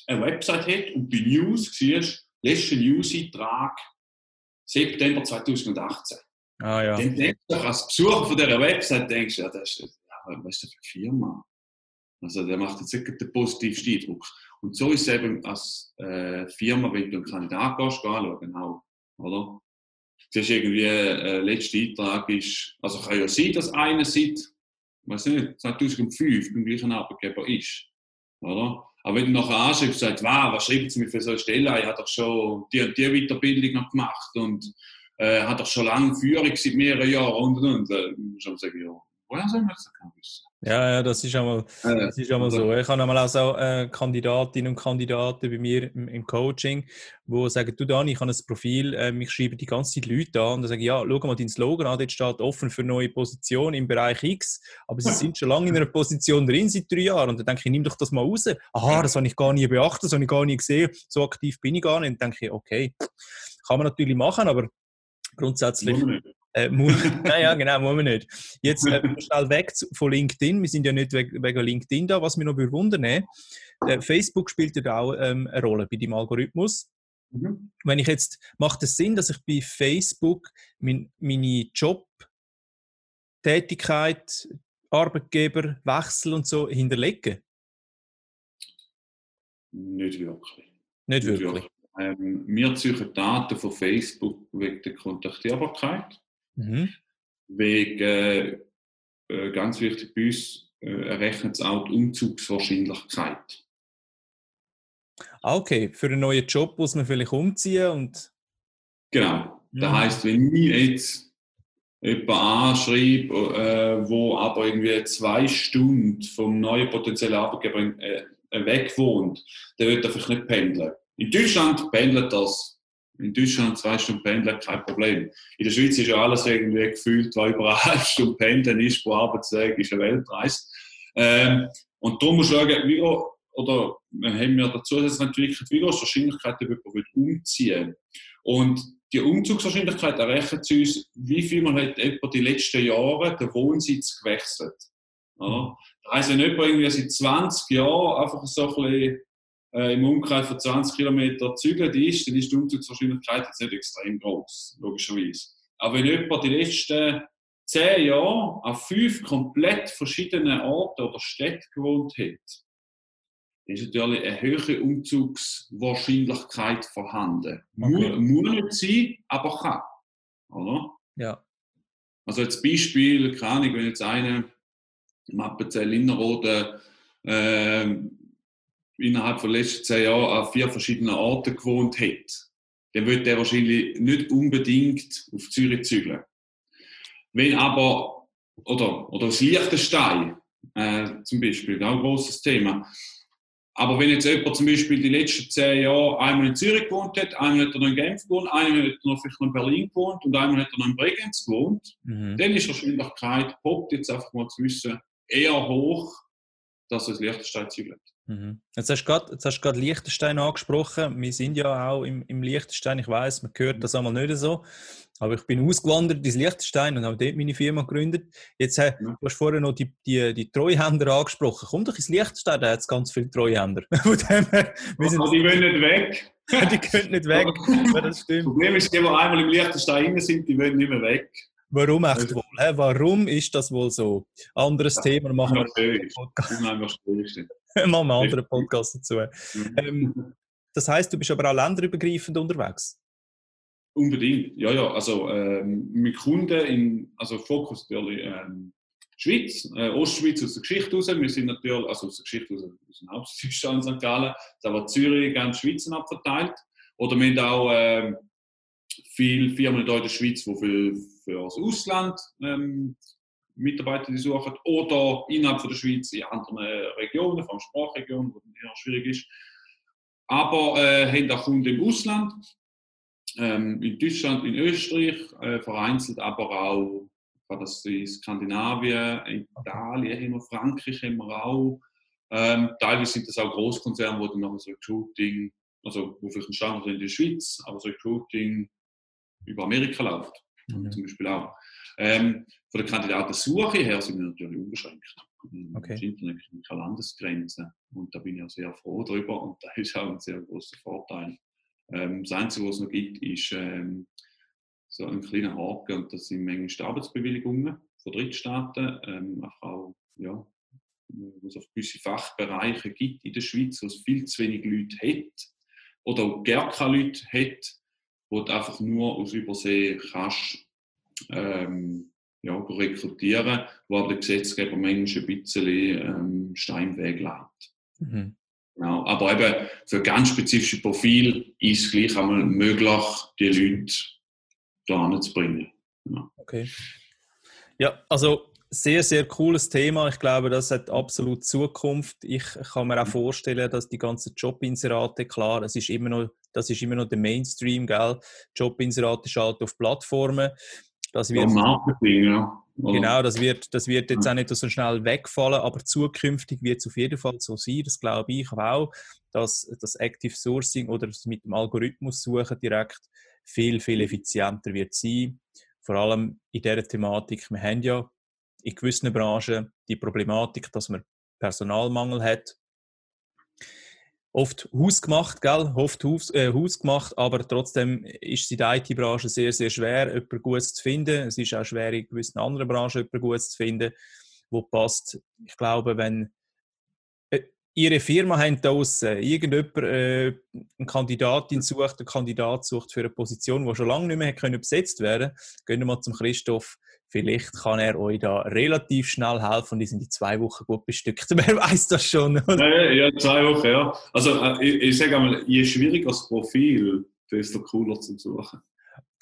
Speaker 2: eine Website hat und bei News siehst, letzter News-Eintrag September 2018.
Speaker 1: Ah, ja.
Speaker 2: Dann denkst du als Besucher von dieser Website, denkst ja, das ist, ja, was ist das für eine Firma? Also der macht jetzt nicht den positivsten Eindruck. Und so ist es eben als äh, Firma, wenn du einen Kandidat gehst, anschauen auch, oder? Du siehst irgendwie, äh, letzter Eintrag ist, also kann ja sein, dass einer seit, weiß nicht, 2005 beim gleichen Arbeitgeber ist, oder? Aber wenn du nachher anschreibst, sagst, wow, was schreibt sie mir für so eine Stelle? Ich habe doch schon die und die Weiterbildung noch gemacht und äh, hat doch schon lange Führung seit mehreren Jahren und und und. Äh, muss man sagen, ja, woher soll man das wissen?
Speaker 1: Ja, ja, das ist einmal, das ist einmal so. Ich habe einmal auch so äh, Kandidatinnen und Kandidaten bei mir im, im, Coaching, die sagen, du Dani, ich habe ein Profil, äh, ich schreibe die ganze Zeit Leute an und dann sage ich, ja, schau mal dein Slogan an, dort steht offen für neue Positionen im Bereich X, aber sie sind schon lange in einer Position drin, seit drei Jahren und dann denke ich, nimm doch das mal raus. Aha, das habe ich gar nie beachtet, das habe ich gar nie gesehen, so aktiv bin ich gar nicht. Und dann denke ich, okay, kann man natürlich machen, aber grundsätzlich äh, muss, [laughs] ja, genau, muss man nicht. Jetzt äh, schnell weg von LinkedIn. Wir sind ja nicht wegen, LinkedIn da, was mich noch wundern äh, Facebook spielt ja auch ähm, eine Rolle bei dem Algorithmus. Mhm. Wenn ich jetzt, macht es Sinn, dass ich bei Facebook mein, meine Jobtätigkeit, Arbeitgeber, Wechsel und so hinterlege?
Speaker 2: Nicht wirklich.
Speaker 1: Nicht, Nicht wirklich. wirklich.
Speaker 2: Ähm, wir ziehen Daten von Facebook wegen der Kontaktierbarkeit. Mhm. Wegen, äh, äh, ganz wichtig bei uns, äh, errechnet es auch die Umzugswahrscheinlichkeit.
Speaker 1: Ah, okay, für einen neuen Job muss man vielleicht umziehen und...
Speaker 2: Genau. Das mhm. heisst, wenn ich jetzt jemanden anschreibe, äh, wo aber irgendwie zwei Stunden vom neuen potenziellen Arbeitgeber äh, weg wohnt, der wird einfach nicht pendeln. In Deutschland pendelt das in Deutschland zwei Stunden pendeln, kein Problem. In der Schweiz ist ja alles irgendwie gefühlt, weil über [laughs] eine Stunde pendeln ist pro Arbeitstag, ist eine Weltreise. Ähm, und darum muss man schauen, wie, oder haben wir dazu entwickelt, wie groß Wahrscheinlichkeit, dass jemand umziehen Und die Umzugswahrscheinlichkeit errechnet zu uns, wie viel man hat etwa die letzten Jahre den Wohnsitz gewechselt. Ja. Das heisst, wenn jemand irgendwie seit 20 Jahren einfach so ein bisschen äh, im Umkreis von 20 Kilometern zügelt ist, dann ist die Umzugswahrscheinlichkeit jetzt nicht extrem groß, logischerweise. Aber wenn jemand die letzten 10 Jahre auf fünf komplett verschiedenen Orten oder Städten gewohnt hat, ist natürlich eine höhere Umzugswahrscheinlichkeit vorhanden. Okay. Muss, nicht sein, aber kann. Oder?
Speaker 1: Ja.
Speaker 2: Also als Beispiel, keine Ahnung, wenn jetzt einer im Appenzell Innerrhoden äh, innerhalb von den letzten zehn Jahren an vier verschiedenen Orten gewohnt hat, dann wird der wahrscheinlich nicht unbedingt auf Zürich zügeln. Wenn aber, oder, oder das Liechtenstein äh, zum Beispiel, auch ein großes Thema. Aber wenn jetzt jemand zum Beispiel die letzten zehn Jahre einmal in Zürich gewohnt hat, einmal hat er noch in Genf gewohnt, einmal hat er noch vielleicht noch in Berlin gewohnt und einmal hat er noch in Bregenz gewohnt, mhm. dann ist die Wahrscheinlichkeit, poppt jetzt einfach mal zu wissen, eher hoch, dass das Liechtenstein zügelt.
Speaker 1: Mhm. Jetzt hast du gerade Liechtenstein angesprochen. Wir sind ja auch im, im Liechtenstein. Ich weiß, man hört das einmal nicht so. Aber ich bin ausgewandert ins Liechtenstein und habe dort meine Firma gegründet. Jetzt äh, ja. du hast vorher noch die, die, die Treuhänder angesprochen. Komm doch ins Liechtenstein, da hat es ganz viele Treuhänder. [laughs]
Speaker 2: Von dem her, wir sind die wollen nicht weg. [laughs]
Speaker 1: die können nicht weg. [laughs]
Speaker 2: ja, das stimmt. Das Problem ist, die, die einmal im Liechtenstein sind, die wollen nicht mehr weg.
Speaker 1: Warum echt wohl? Hä? Warum ist das wohl so? Anderes ja, Thema machen wir.
Speaker 2: Einfach schwierig. [laughs]
Speaker 1: machen wir einen anderen Podcast dazu. Mhm. Ähm, das heißt, du bist aber auch länderübergreifend unterwegs?
Speaker 2: Unbedingt, ja, ja. Also ähm, mit Kunden, in, also Fokus natürlich ähm, Schweiz, äh, Ostschweiz aus der Geschichte raus. Wir sind natürlich, also aus der Geschichte raus, sind hauptsächlich in St. Gallen, aber Zürich, ganz Schweiz abverteilt. Oder wir haben auch äh, viele Firmen in der Schweiz, die für, für das Ausland ähm, Mitarbeiter, die suchen, oder innerhalb von der Schweiz in anderen Regionen, vor allem Sprachregionen, wo es eher schwierig ist. Aber äh, haben auch Kunden im Ausland, ähm, in Deutschland, in Österreich, äh, vereinzelt aber auch das in Skandinavien, in Italien haben wir, Frankreich haben wir auch. Ähm, teilweise sind das auch Großkonzerne, wo dann noch so Recruiting, also wo vielleicht ein Standort in der Schweiz, aber so Recruiting über Amerika läuft. Mhm. Zum Beispiel auch. Ähm, von der Kandidatensuche her sind wir natürlich unbeschränkt. Ähm, okay. Das Internet kennt keine Landesgrenzen und da bin ich auch sehr froh darüber und [laughs] da ist auch ein sehr großer Vorteil. Ähm, das Einzige, was es noch gibt, ist ähm, so ein kleiner Haken und das sind manchmal Arbeitsbewilligungen von Drittstaaten, ähm, auch, ja, wo es auf gewisse Fachbereiche gibt in der Schweiz, wo es viel zu wenig Leute hat oder auch gar keine Leute hat, wo du einfach nur aus Übersee kannst ähm, ja, rekrutieren, wo aber der Gesetzgeber manchmal ein bisschen ähm, Stein weglässt. Mhm. Genau. Aber eben für ganz spezifische Profil ist es gleich einmal möglich, die Leute da zu bringen.
Speaker 1: Ja. Okay. Ja, also sehr, sehr cooles Thema. Ich glaube, das hat absolut Zukunft. Ich kann mir auch vorstellen, dass die ganzen Jobinserate, klar, es ist immer noch, das ist immer noch der Mainstream, gell? Jobinserate schalten auf Plattformen. Das wird, Marketing, ja. Genau, das wird, das wird jetzt auch nicht so schnell wegfallen, aber zukünftig wird es auf jeden Fall so sein, das glaube ich auch, dass das Active Sourcing oder das mit dem Algorithmus suchen direkt viel, viel effizienter wird sein. Vor allem in dieser Thematik. Wir haben ja in gewissen Branchen die Problematik, dass man Personalmangel hat oft hausgemacht, gell? oft Haus, äh, hausgemacht, aber trotzdem ist es in der IT-Branche sehr, sehr schwer, jemanden gut zu finden. Es ist auch schwer, in gewissen anderen Branchen jemanden gut zu finden, wo passt. Ich glaube, wenn Ihre Firma haben da draussen, irgendjemand äh, eine Kandidatin sucht, einen Kandidat sucht für eine Position, die schon lange nicht mehr können besetzt werden gehen wir mal zum Christoph Vielleicht kann er euch da relativ schnell helfen und die sind die zwei Wochen gut bestückt. [laughs] Wer weiß das schon?
Speaker 2: Ja, ja, zwei Wochen, ja. Also äh, ich, ich sage einmal, je schwieriger das Profil, desto cooler zu suchen.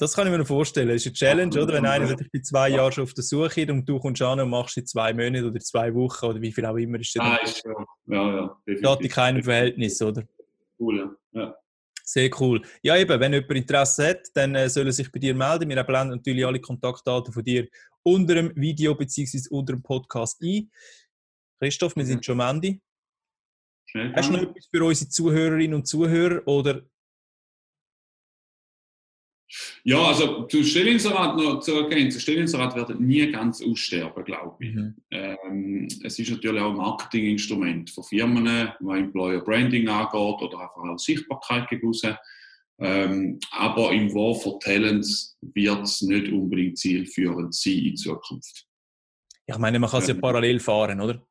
Speaker 1: Das kann ich mir vorstellen. Das ist eine Challenge, oder? Wenn einer sagt, ich bin zwei Jahre schon auf der Suche und du kommst an und machst in zwei Monaten oder zwei Wochen oder wie viel auch immer ist
Speaker 2: das. Ah, ist ja. Ja, ja.
Speaker 1: Steht in keinem Verhältnis, oder?
Speaker 2: Cool, ja.
Speaker 1: Sehr cool. Ja, eben, wenn jemand Interesse hat, dann äh, soll er sich bei dir melden. Wir blenden natürlich alle Kontaktdaten von dir unter dem Video bzw. unter dem Podcast ein. Christoph, wir sind schon am Ende. Hast du noch etwas für unsere Zuhörerinnen und Zuhörer oder
Speaker 2: ja, also zu Stellinserat noch zu ergänzen, Stellinserat werden nie ganz aussterben, glaube ich. Mhm. Ähm, es ist natürlich auch ein Marketinginstrument von Firmen, was Employer Branding angeht oder einfach auch Sichtbarkeit raus. Ähm, aber im War for Talents wird es nicht unbedingt zielführend sein in Zukunft.
Speaker 1: Ich meine, man kann es ja ähm, parallel fahren, oder?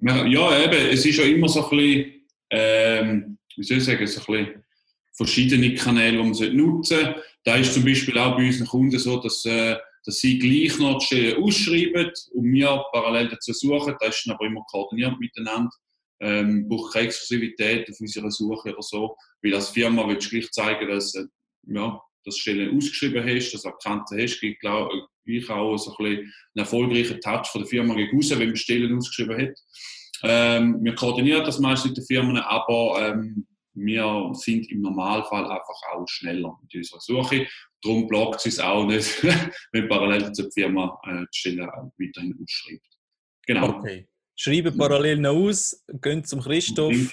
Speaker 2: Ja, eben, es ist ja immer so ein bisschen, ähm, wie soll ich sagen, so ein bisschen verschiedene Kanäle, die man nutzen sollte. Da ist zum Beispiel auch bei unseren Kunden so, dass, äh, dass sie gleich noch die ausschreiben und wir parallel dazu suchen. Das ist dann aber immer koordiniert miteinander. Ähm, braucht keine Exklusivität auf unserer Suche oder so. Weil als Firma willst du gleich zeigen, dass äh, ja, das Stellen ausgeschrieben hast, dass du erkannt hast, gibt gleich auch so ein einen erfolgreichen Touch von der Firma gegen raus, wenn man Stellen ausgeschrieben hat. Ähm, wir koordinieren das meistens mit den Firmen, aber ähm, wir sind im Normalfall einfach auch schneller mit unserer Suche. Darum blockt es auch nicht, [laughs] wenn parallel zur Firma äh, die Stelle auch weiterhin ausschreibt.
Speaker 1: Genau. Okay. Schreiben parallel noch aus, gehen zum Christoph, mhm.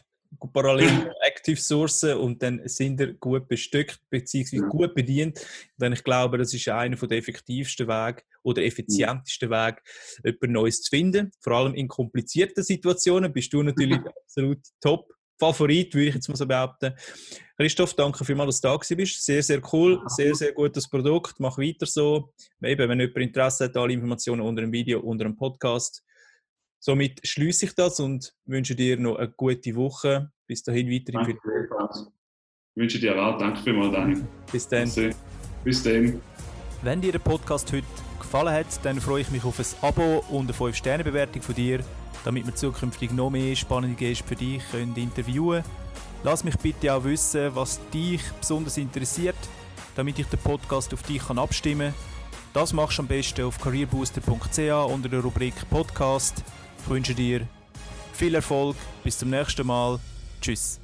Speaker 1: parallel [laughs] Active Sourcen und dann sind ihr gut bestückt bzw. Mhm. gut bedient. Denn ich glaube, das ist einer der effektivsten Wege oder effizientesten Wege, etwas Neues zu finden. Vor allem in komplizierten Situationen bist du natürlich [laughs] absolut top Favorit, würde ich jetzt mal so behaupten. Christoph, danke vielmals, dass du da bist. Sehr, sehr cool, sehr, sehr gutes Produkt. Mach weiter so. Eben, wenn jemand Interesse hat, alle Informationen unter dem Video, unter dem Podcast. Somit schließe ich das und wünsche dir noch eine gute Woche. Bis dahin weiterhin viel
Speaker 2: Spaß. Ich wünsche dir auch. Danke vielmals, Dani.
Speaker 1: Bis dann.
Speaker 2: Bis dann.
Speaker 1: Wenn dir der Podcast heute gefallen hat, dann freue ich mich auf ein Abo und eine 5-Sterne-Bewertung von dir damit wir zukünftig noch mehr spannende Gäste für dich können interviewen können. Lass mich bitte auch wissen, was dich besonders interessiert, damit ich den Podcast auf dich kann abstimmen kann. Das machst du am besten auf careerbooster.ch unter der Rubrik Podcast. Ich wünsche dir viel Erfolg, bis zum nächsten Mal. Tschüss.